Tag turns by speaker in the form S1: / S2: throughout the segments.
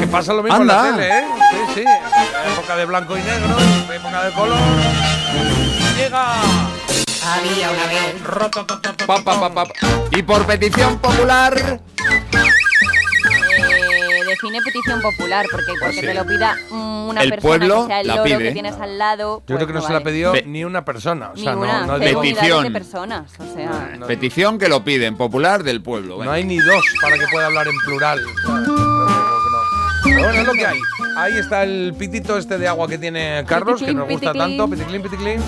S1: Que pasa lo mismo
S2: Anda.
S1: en la tele, ¿eh? Sí, sí. Época de blanco y negro, época de color. Llega.
S3: Había una vez.
S1: Rototototototo.
S2: Pa, pa, pa, pa. Y por petición popular.
S4: Eh, define petición popular, porque porque
S1: sí.
S4: te lo pida una
S2: El
S4: persona
S2: pueblo
S4: que sea el
S2: la
S4: loro
S2: pide.
S4: que tienes al lado.
S1: Yo
S4: pues
S1: creo que no, se
S4: vale.
S1: la pedido
S2: Pe-
S1: ni una persona. O
S4: Ni
S1: sea,
S4: una,
S1: no, no,
S2: Petición.
S4: de personas, o sea.
S1: no-
S2: Petición que lo piden, popular del pueblo.
S1: no
S2: venga.
S1: hay ni dos para que pueda hablar en plural. ¿sabes? Bueno, es lo que hay. Ahí está el pitito este de agua que tiene Carlos, que nos gusta
S4: piticlin.
S1: tanto. Piticlin, piticlin.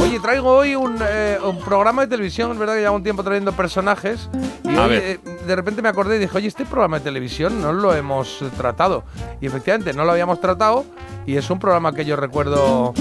S1: Oye, traigo hoy un, eh, un programa de televisión. Es verdad que llevo un tiempo trayendo personajes. Y
S2: A
S1: hoy,
S2: ver.
S1: eh, de repente me acordé y dije, oye, este programa de televisión no lo hemos tratado. Y efectivamente, no lo habíamos tratado. Y es un programa que yo recuerdo.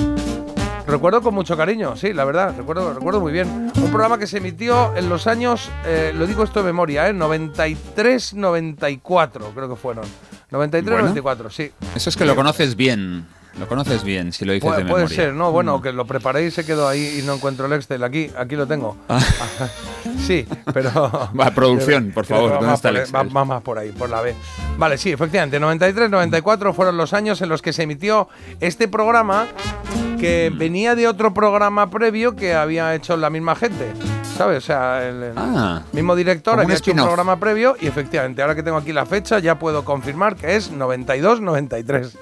S1: Recuerdo con mucho cariño, sí, la verdad, recuerdo, recuerdo muy bien. Un programa que se emitió en los años, eh, lo digo esto de memoria, ¿eh? 93, 94, creo que fueron. 93,
S2: Bueno.
S1: 94, sí.
S2: Eso es que lo conoces bien. Lo conoces bien, si lo dices
S1: Puede,
S2: de
S1: puede
S2: memoria.
S1: ser, no, bueno, que lo preparé y se quedó ahí y no encuentro el Excel. Aquí, aquí lo tengo. sí, pero.
S2: Va, producción, por favor, ¿dónde está el
S1: va-
S2: Excel?
S1: va más por ahí, por la B. Vale, sí, efectivamente, 93, 94 fueron los años en los que se emitió este programa que
S2: Mm.
S1: venía de otro programa previo que había hecho la misma gente. ¿Sabes? O sea, el, el
S2: Ah.
S1: mismo director había hecho un programa previo y efectivamente, ahora que tengo aquí la fecha, ya puedo confirmar que es 92-93.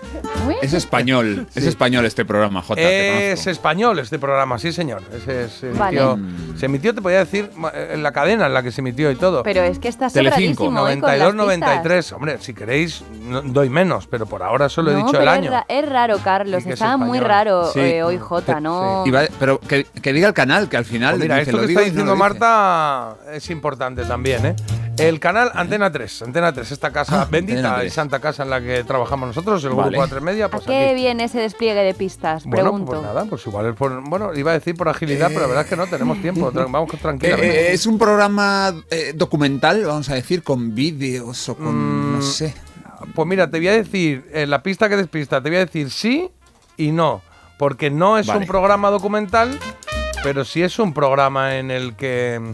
S2: Es español, es español este programa, J.
S1: Es español este programa, sí señor. Ese se,
S4: Vale.
S1: emitió,
S2: Mm.
S1: se emitió, te podía decir, en la cadena en la que se emitió y todo.
S4: Pero es que está
S2: Telecinco,
S4: sobradísimo, ¿eh? con
S1: 92,
S4: las
S1: 93. Hombre, si queréis, no- doy menos, pero por ahora solo he
S4: No,
S1: dicho
S4: pero
S1: el
S4: es
S1: año.
S4: ra- Es, raro, Carlos.
S1: Sí que es
S4: Está muy
S1: español.
S4: raro
S2: Sí.
S4: eh, hoy J, ¿no?
S2: Iba- pero que, que diga el canal, que al final.
S1: Pues mira,
S2: dice,
S1: esto
S2: lo
S1: que
S2: digo
S1: está
S2: no
S1: diciendo
S2: dice.
S1: Marta es importante también, ¿eh? El canal Antena 3, Antena 3, esta casa
S2: Ah,
S1: bendita y
S2: 3.
S1: santa casa en la que trabajamos nosotros, el
S2: Vale.
S1: grupo A3 Media,
S4: ¿A
S1: pues
S4: qué
S1: aquí.
S4: viene ese despliegue de pistas?
S1: Bueno,
S4: Pregunto.
S1: pues nada, pues igual por. Bueno, iba a decir por agilidad, pero la verdad es que no tenemos tiempo. tra- Vamos
S2: Eh,
S1: tranquilamente.
S2: eh, es un programa eh, documental, vamos a decir, con vídeos o con.
S1: Mm,
S2: no sé.
S1: Pues mira, te voy a decir, la pista que despista, te voy a decir sí y no. Porque no es
S2: Vale.
S1: un programa documental, pero sí es un programa en el que mm,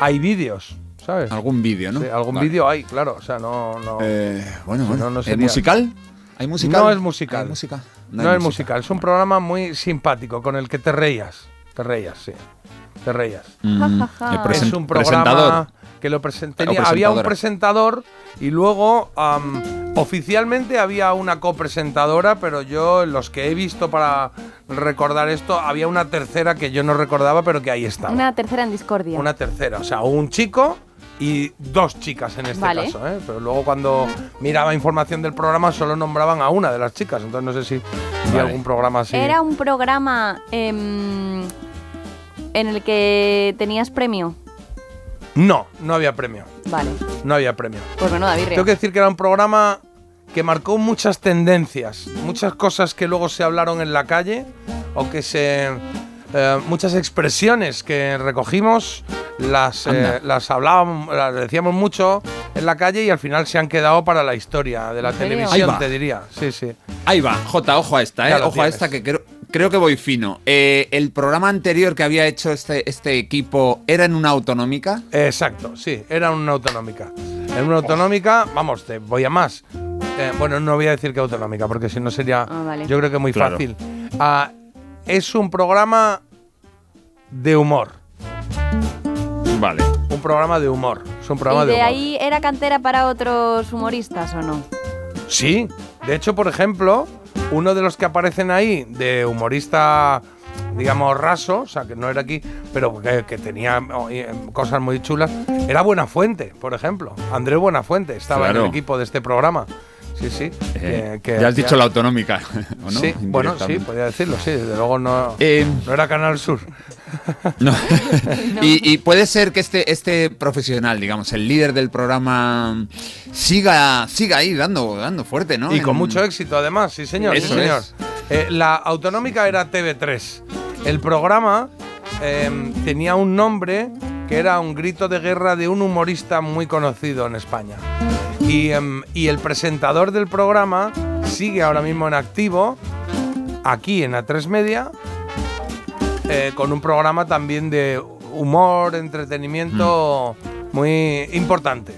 S1: hay vídeos, ¿sabes?
S2: Algún vídeo, ¿no?
S1: Sí, algún
S2: Vale.
S1: vídeo hay, claro. O sea, no. no
S2: Eh, bueno, bueno.
S1: no, no
S2: ¿Es
S1: sería-
S2: musical? ¿Hay musical?
S1: No es musical.
S2: ¿Hay música?
S1: No,
S2: hay
S1: es musical, es un programa muy simpático con el que te reías. Te reías, sí. Te reías.
S2: Mm,
S1: es un programa
S2: presentador.
S1: que lo presen-
S2: O
S1: tenía- había un presentador y luego oficialmente había una copresentadora, pero yo los que he visto para recordar esto había una tercera que yo no recordaba, pero que ahí estaba.
S4: Una tercera en discordia.
S1: Una tercera, o sea, un chico y dos chicas en este
S4: Vale.
S1: caso, ¿eh? Pero luego cuando miraba información del programa solo nombraban a una de las chicas, entonces no sé si hay
S2: Vale.
S1: algún programa así.
S4: Era un programa em, en el que tenías premio.
S1: No, no había premio,
S4: Vale.
S1: no había premio.
S4: Pues bueno, David.
S1: Tengo que decir que era un programa que marcó muchas tendencias, muchas cosas que luego se hablaron en la calle o que se eh, muchas expresiones que recogimos las eh, las hablábamos, las decíamos mucho en la calle y al final se han quedado para la historia de la
S4: ¿En
S1: televisión, te diría. Sí, sí.
S2: Ahí va, J, ojo a esta, ¿eh? Ojo a esta que creo, creo que voy fino. Eh, el programa anterior que había hecho este, este equipo era en una autonómica.
S1: Exacto, sí, era una autonómica. En una autonómica, vamos, te voy a más. Eh, bueno, no voy a decir que autonómica, porque si no sería,
S4: Ah, vale.
S1: yo creo que muy
S2: Claro.
S1: fácil. Ah, es un programa de humor.
S2: Vale.
S1: Un programa de humor. Es un programa
S4: ¿Y
S1: de,
S4: de
S1: humor.
S4: ahí era cantera para otros humoristas o no?
S1: Sí. De hecho, por ejemplo, uno de los que aparecen ahí, de humorista, digamos, raso, o sea, que no era aquí, pero que, que tenía oh, em, cosas muy chulas, era Buenafuente, por ejemplo. Andrés Buenafuente estaba en el equipo de este programa. Sí, sí.
S2: Eh,
S1: que- que
S2: ya has dicho la autonómica, ¿o no?
S1: Sí, bueno, sí, podría decirlo, sí. Desde luego no,
S2: Eh,
S1: no era Canal Sur.
S2: no. y, y puede ser que este, este profesional, digamos, el líder del programa, siga, siga ahí dando, dando fuerte, ¿no?
S1: Y con
S2: En-
S1: mucho éxito, además, sí, señor. sí, señor.
S2: es.
S1: Eh, la autonómica era TV3. El programa eh, tenía un nombre que era un grito de guerra de un humorista muy conocido en España. Y, em, y el presentador del programa sigue ahora mismo en activo, aquí en A3 Media, eh, con un programa también de humor, entretenimiento muy importante.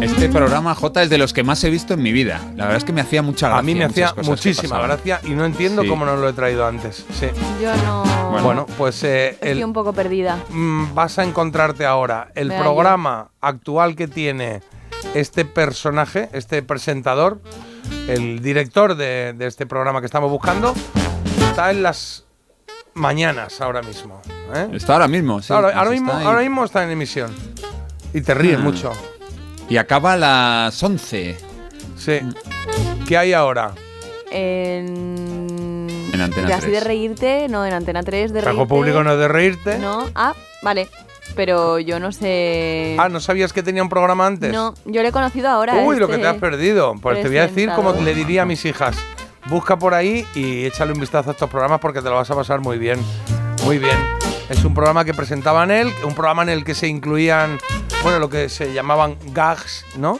S2: Este programa J es de los que más he visto en mi vida. La verdad es que me hacía mucha gracia.
S1: A mí me hacía muchísima gracia y no entiendo
S2: Sí.
S1: cómo no lo he traído antes. Sí.
S4: Yo no.
S1: Bueno, pues eh,
S4: Estoy
S1: el-
S4: un poco perdida.
S1: mm, vas a encontrarte ahora el programa actual que tiene este personaje, este presentador, el director de, de este programa que estamos buscando, está en las mañanas ahora mismo. ¿eh?
S2: Está ahora mismo, sí.
S1: ahora, ahora mismo,
S2: ahí.
S1: ahora mismo está en emisión. Y te ríes
S2: Ah.
S1: mucho.
S2: Y acaba a las 11
S1: Sí. ¿Qué hay ahora?
S4: En.
S2: En Antena
S4: de así
S2: 3.
S4: de reírte, no, en Antena 3 de reírte.
S1: Público no es de reírte.
S4: No, ah, vale. Pero yo no sé.
S1: Ah, ¿no sabías que tenía un programa antes?
S4: No, yo le he conocido ahora.
S1: Uy, lo
S4: este
S1: que te has perdido. Pues te voy a decir como le diría a mis hijas. Busca por ahí y échale un vistazo a estos programas porque te lo vas a pasar muy bien. Muy bien. Es un programa que presentaban él, un programa en el que se incluían, bueno, lo que se llamaban gags, ¿no?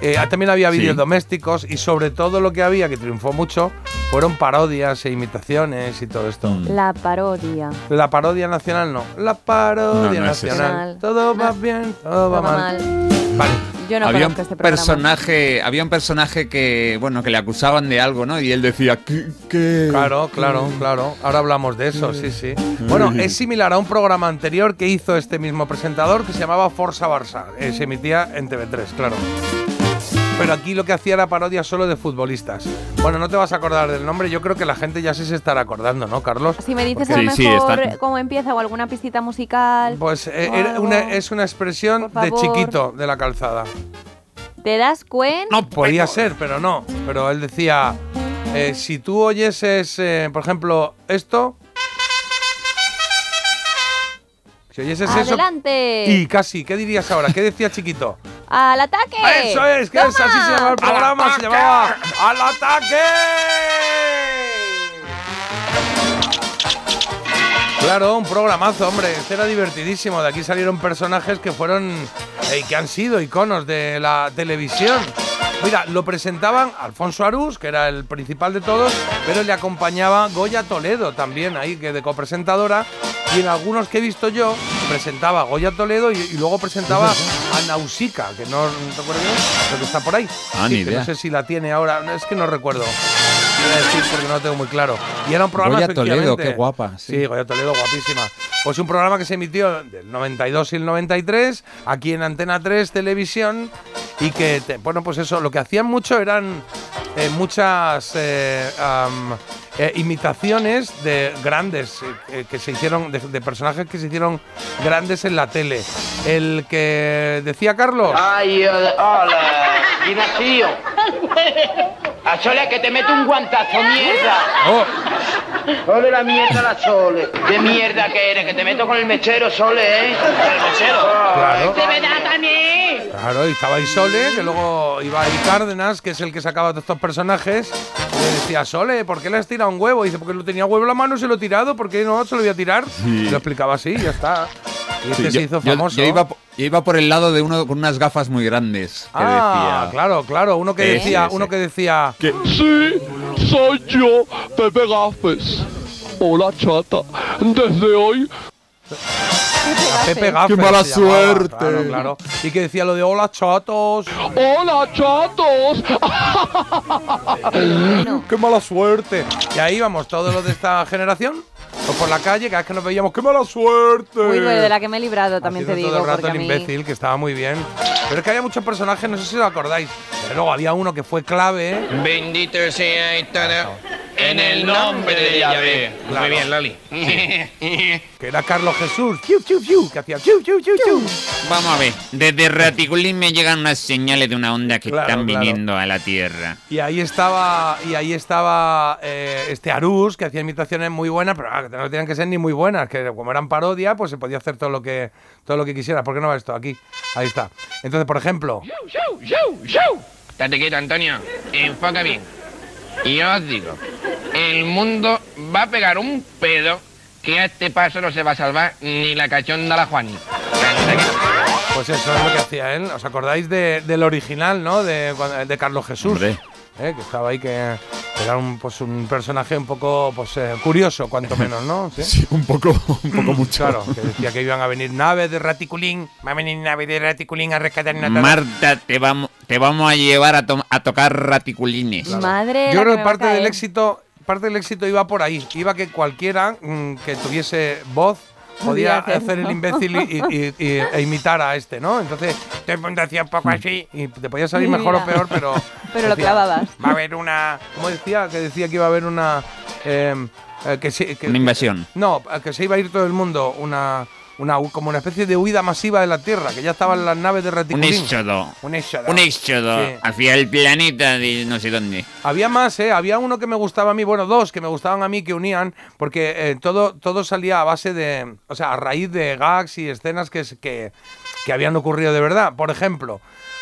S1: Eh, también había
S2: Sí.
S1: vídeos domésticos y sobre todo lo que había, que triunfó mucho, fueron parodias e imitaciones y todo esto.
S2: Mm.
S4: La parodia.
S1: La parodia nacional no, la parodia
S2: No, no es
S1: nacional.
S4: eso.
S1: Todo va bien, todo va
S4: Todo
S1: mal.
S4: mal.
S1: Vale.
S4: Yo no
S2: había un
S4: conozco este programa.
S2: personaje, había un personaje que, bueno, que le acusaban de algo, ¿no? Y él decía, ¿qué? qué?
S1: Claro, claro, claro. Ahora hablamos de eso, sí, sí. Bueno, es similar a un programa anterior que hizo este mismo presentador que se llamaba Forza Barça. Eh, se emitía en TV3, claro. Pero aquí lo que hacía era parodia solo de futbolistas. Bueno, no te vas a acordar del nombre, yo creo que la gente ya sí se estará acordando, ¿no, Carlos?
S4: Si me dices
S2: Porque-
S4: a lo
S2: Sí,
S4: mejor cómo empieza o alguna pistita musical,
S1: Pues eh, era una- es una expresión de chiquito de la calzada.
S4: ¿te das cuenta?
S1: No, podía ser, pero no. Pero él decía, eh, si tú oyeses, eh, por ejemplo, esto... Si eso...
S4: ¡Adelante!
S1: Y casi, ¿qué dirías ahora? ¿Qué decía chiquito?
S4: ¡Al ataque!
S1: Eso es, que es, así se llamaba el programa, se llamaba ¡Al ataque! Claro, un programazo, hombre. Este era divertidísimo. De aquí salieron personajes que fueron eh, y que han sido iconos de la televisión. Mira, lo presentaban Alfonso Arús, que era el principal de todos, pero le acompañaba Goya Toledo también, ahí que de copresentadora. Y en algunos que he visto yo, presentaba a Goya Toledo y, y luego presentaba a Nausica, que no recuerdo bien, pero que está por ahí.
S2: Ah, ni idea.
S1: No sé si la tiene ahora, no, es que no recuerdo. Voy a decir porque no lo tengo muy claro. Y era un programa
S2: Goya Toledo, qué guapa, sí.
S1: Sí, Goya Toledo, guapísima. Pues un programa que se emitió del 92 y el 93 aquí en Antena 3 Televisión y que, te- bueno, pues eso, lo que hacían mucho eran eh, muchas eh, eh, imitaciones de grandes eh, eh, que se hicieron, de, de personajes que se hicieron grandes en la tele. El que decía Carlos.
S5: Ay, eh, hola, Ignacio. A Sole que te meto un guantazo, mierda.
S1: Oh,
S5: Sole la mierda, la Sole. De mierda que eres, que te meto con el mechero, Sole, ¿eh? El mechero.
S1: Claro.
S5: ¡Te me da también!
S1: Claro, y estaba ahí Sole, que luego iba ahí Cárdenas, que es el que sacaba todos estos personajes. Y le decía, Sole, ¿por qué le has tirado un huevo? Y dice, porque lo tenía huevo en la mano y se lo he tirado, ¿por qué no se lo voy a tirar? Y lo explicaba así, ya está. Y este
S2: Sí,
S1: se
S2: yo-
S1: hizo famoso.
S2: Yo, iba, po- yo iba por el lado de uno con unas gafas muy grandes. Que
S1: ah,
S2: decía,
S1: claro, claro. Uno que
S2: Ese,
S1: decía,
S2: ese.
S1: uno que decía.
S6: Sí, soy yo, Pepe Gafes. Hola, chata. Desde hoy
S1: Pepe Gaffer
S6: ¡Qué mala
S1: se llamaba,
S6: suerte!
S1: Claro, claro. Y que decía lo de hola chatos.
S6: ¡Hola, chatos!
S1: ¡Qué mala suerte! Y ahí íbamos todos los de esta generación. Pues por la calle, cada vez que nos veíamos, ¡qué mala suerte!
S4: Uy, pues de la que me he librado, también te
S1: Haciendo
S4: digo.
S1: todo el rato el
S4: a mí-
S1: imbécil, que estaba muy bien. Pero es que había muchos personajes, no sé si lo acordáis. Pero luego había uno que fue clave. ¿eh?
S7: Bendito sea todo en el nombre de Yahvé. Muy bien, Loli.
S1: que era Carlos Jesús. Que hacía.
S2: Vamos a ver, desde Raticulín me llegan unas señales de una onda que
S1: Claro,
S2: están
S1: claro.
S2: viniendo a la Tierra.
S1: Y ahí estaba, y ahí estaba eh, este Arús, que hacía imitaciones muy buenas, pero ah, no tenían que ser ni muy buenas, que como eran parodia, pues se podía hacer todo lo que, todo lo que quisiera. ¿Por qué no va esto? Aquí, ahí está. Entonces, por ejemplo,
S7: ¡Shoo, shoo, shoo! Date quieto, Antonio. Enfoca bien. Y yo os digo, el mundo va a pegar un pedo que a este paso no se va a salvar ni la cachonda la Juani.
S1: Pues eso es lo que hacía él. ¿Os acordáis de- del original, no? De, de Carlos Jesús. Eh, que estaba ahí que Era un, pues, un personaje un poco pues, eh, curioso, cuanto menos, ¿no? ¿Sí?
S2: Sí, un poco, un poco mucho.
S1: Claro, que decía que iban a venir naves de Raticulín, va a venir naves de Raticulín a rescatar una
S2: Marta, te vamos, te vamos a llevar a, to- a tocar raticulines.
S4: Madre.
S1: Yo creo que parte del éxito, parte del éxito iba por ahí. Iba que cualquiera mm, que tuviese voz podía hacer el imbécil y, y- y- e imitar a este, ¿no? Entonces, mundo hacía un poco así y te podía salir mejor o peor, pero.
S4: Pero lo clavabas.
S1: Va a haber una. ¿Cómo decía? Que decía que iba a haber una. eh, eh, que se- que-
S2: Una invasión.
S1: no, que se iba a ir todo el mundo. Una. Una, como una especie de huida masiva de la Tierra, que ya estaban las naves de
S2: Un
S1: Raticulín.
S2: éxodo.
S1: Un éxodo.
S2: Un éxodo
S1: Sí.
S2: hacia el planeta de no sé dónde.
S1: Había más, ¿eh? Había uno que me gustaba a mí, bueno, dos que me gustaban a mí que unían, porque eh, todo, todo salía a base de, o sea, a raíz de gags y escenas que, es- que, que habían ocurrido de verdad. Por ejemplo,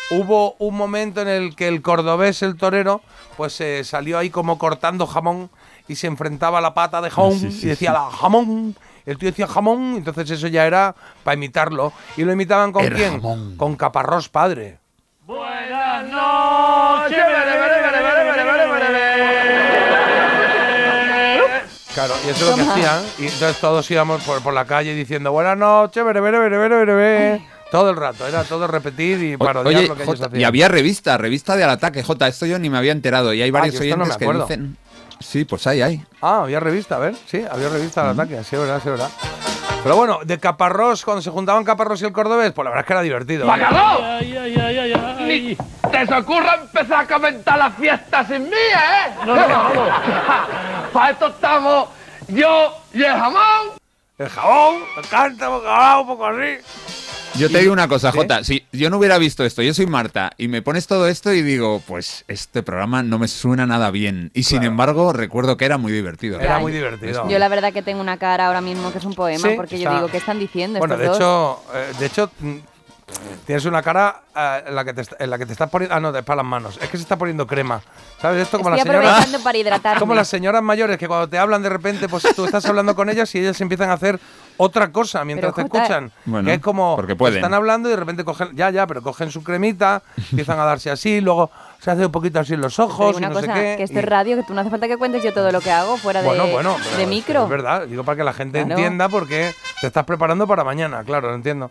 S1: hubo un momento en el que el cordobés, el torero, pues eh, salió ahí como cortando jamón y se enfrentaba a la pata de jamón
S2: Sí, sí,
S1: y decía la jamón. El tío decía jamón, entonces eso ya era para imitarlo. ¿Y lo imitaban con quién?
S2: jamón.
S1: Con Caparrós padre. Claro, y eso es lo que hacían. Y entonces todos íbamos por, por la calle diciendo buenas noches, bere, bere, bere, bere, bere, bere". Todo el rato, era todo repetir y parodiar
S2: Oye,
S1: lo que ellos
S2: Jota,
S1: hacían.
S2: y había revista, revista de al ataque, J. Esto yo ni me había enterado. Y hay varios
S1: no
S2: oyentes
S1: me
S2: que dicen. Sí, pues hay, hay.
S1: Ah, había revista, a ver, sí, había revista al ataque, sí, es verdad, sí, es verdad. Pero bueno, de Caparrós, cuando se juntaban Caparrós y el Cordobés, pues la verdad es que era divertido. ¿eh?
S6: ¡Bacalao! Ni te se ocurra empezar a comentar la fiesta sin mí, ¿eh? No, no, no. Para esto estamos yo y el jamón.
S1: El jabón, me encanta, un poco así.
S2: Yo te digo una cosa,
S1: ¿Sí?
S2: Jota. Si yo no hubiera visto esto, yo soy Marta, y me pones todo esto y digo, pues este programa no me suena nada bien. Y sin embargo, recuerdo que era muy divertido.
S1: Era muy divertido.
S4: Yo la verdad que tengo una cara ahora mismo que es un poema,
S1: Sí,
S4: porque
S1: está-
S4: yo digo, ¿qué están diciendo
S1: Bueno, de
S4: dos?
S1: hecho, eh, de hecho, mm, tienes una cara eh, en, la que te, en la que te estás poniendo. Ah, no, es para las manos. Es que se está poniendo crema. ¿Sabes? Esto como
S4: Estoy
S1: las señoras.
S4: aprovechando para hidratarme.
S1: Como las señoras mayores que cuando te hablan de repente, pues tú estás hablando con ellas y ellas empiezan a hacer otra cosa mientras
S4: Pero,
S1: te
S4: Jota,
S1: escuchan.
S2: Bueno,
S1: que es como
S2: porque pueden.
S1: están hablando y de repente cogen, ya, ya, pero cogen su cremita, empiezan a darse así, luego se hace un poquito así en los ojos y
S4: una
S1: no
S4: cosa,
S1: sé qué.
S4: que esto
S1: y-
S4: es radio, que tú no hace falta que cuentes yo todo lo que hago fuera de,
S1: bueno, bueno, pero
S4: de micro.
S1: Es verdad, digo para que la gente
S4: Claro.
S1: entienda porque te estás preparando para mañana, claro, lo entiendo.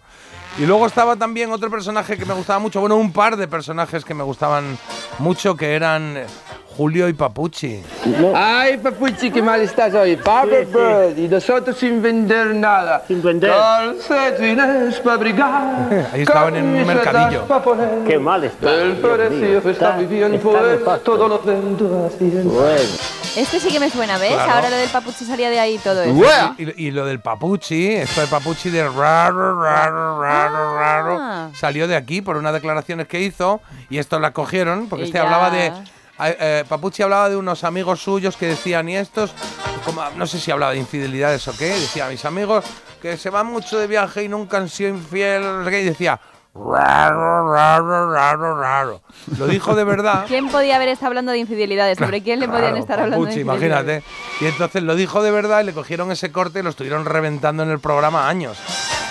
S1: Y luego estaba también otro personaje que me gustaba mucho, bueno, un par de personajes que me gustaban mucho que eran eh, Julio y Papuchi.
S6: Ay, papuchi, qué mal estás hoy. Papa Bird, y nosotros sin vender nada.
S8: Sin vender.
S6: Calcetines para brigar.
S1: Ahí estaban en un mercadillo.
S8: Qué mal está.
S6: El precio está muy bien,
S8: está
S6: pues todo lo vendo a cien.
S8: Bueno.
S4: Este sí que me suena, ¿ves?
S1: Claro.
S4: Ahora lo del papuchi salía de ahí todo eso.
S1: Y, y lo del Papuchi, esto de Papuchi de raro, raro, raro, raro,
S4: Ah.
S1: salió de aquí por unas declaraciones que hizo y esto la cogieron porque
S4: Y
S1: este
S4: ya.
S1: hablaba de. eh, Papuchi hablaba de unos amigos suyos que decían, y estos, como, no sé si hablaba de infidelidades o qué, decía, mis amigos que se van mucho de viaje y nunca han sido infieles, no sé qué", y decía, raro, raro, raro, raro. Lo dijo de verdad.
S4: ¿Quién podía haber estado hablando de infidelidades? ¿Sobre quién le podían
S1: Claro,
S4: estar hablando
S1: Papuchi,
S4: de infidelidades?
S1: imagínate. Y entonces lo dijo de verdad y le cogieron ese corte y lo estuvieron reventando en el programa años.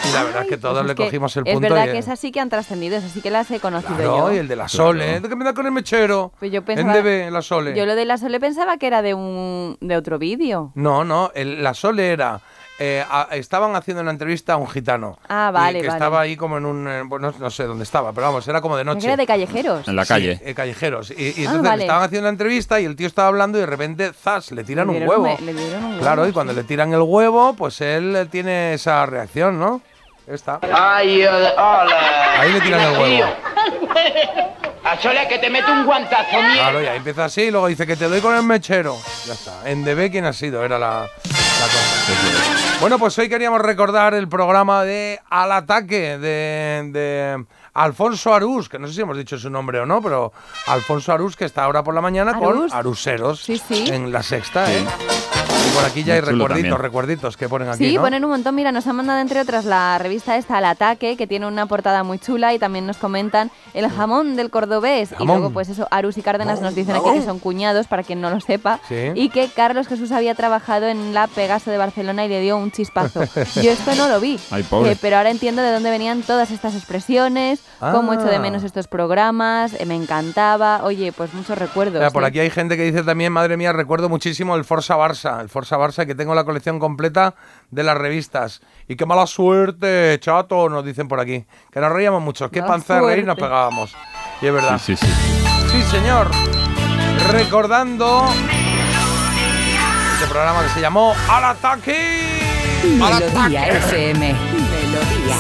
S1: Y la verdad es que todos
S4: pues
S1: le
S4: es que
S1: cogimos el
S4: Es
S1: punto.
S4: verdad
S1: y,
S4: que esas sí que han trascendido, esas sí que las he conocido
S1: Claro,
S4: yo.
S1: y el de la Sole. ¿De qué me da con el mechero?
S4: Pues yo
S1: en
S4: pensaba-
S1: DB, la Sole.
S4: Yo lo de la Sole pensaba que era de un de otro vídeo.
S1: No, no, el- la Sole era. Eh, a- estaban haciendo una entrevista a un gitano.
S4: Ah,
S1: y
S4: vale,
S1: que
S4: vale.
S1: estaba ahí como en un. eh, bueno, no sé dónde estaba, pero vamos, era como de noche.
S4: era de callejeros.
S2: En la
S1: Sí,
S2: calle.
S1: eh, callejeros. Y, y
S4: Ah,
S1: entonces
S4: vale.
S1: estaban haciendo una entrevista y el tío estaba hablando y de repente, ¡zas! Le tiran
S4: Le
S1: un huevo.
S4: le dieron un
S1: Claro,
S4: huevo,
S1: y cuando
S4: sí.
S1: le tiran el huevo, pues él eh, tiene esa reacción, ¿no? Está.
S5: Ay, eh, hola.
S1: Ahí le tiran el huevo.
S5: A sola que te meto un guantazo, mierda.
S1: Claro, y ahí empieza así y luego dice que te doy con el mechero. Ya está. En DB, ¿quién ha sido? Era la, la cosa. Bueno, pues hoy queríamos recordar el programa de Al Ataque de, de Alfonso Arús, que no sé si hemos dicho su nombre o no, pero Alfonso Arús, que está ahora por la mañana
S4: Arús.
S1: con Aruseros
S4: Sí, sí.
S1: en la sexta, ¿eh? Y por aquí ya hay recuerditos,
S2: también.
S1: recuerditos que ponen aquí,
S4: Sí,
S1: ¿no?
S4: ponen un montón. Mira, nos han mandado entre otras la revista esta Al Ataque, que tiene una portada muy chula y también nos comentan el jamón del cordobés. Y luego, pues eso, Arus y Cárdenas nos dicen aquí que son cuñados, para quien no lo sepa.
S1: Sí.
S4: Y que Carlos Jesús había trabajado en la Pegaso de Barcelona y le dio un chispazo. Yo esto no lo vi.
S2: Ay, pobre.
S4: Eh, pero ahora entiendo de dónde venían todas estas expresiones, cómo echo de
S1: Ah.
S4: menos estos programas, eh, me encantaba. Oye, pues muchos recuerdos.
S1: Mira, por aquí hay gente que dice también, madre mía, recuerdo muchísimo el Forza Barça, el Forza Barça que tengo la colección completa de las revistas. Y qué mala suerte, chato, nos dicen por aquí. Que nos reíamos mucho, qué panza de reír nos pegábamos. Y es verdad.
S2: Sí, sí, sí.
S1: Sí, señor. Recordando este programa que se llamó Al Ataque.
S3: Melodía FM. Melodía.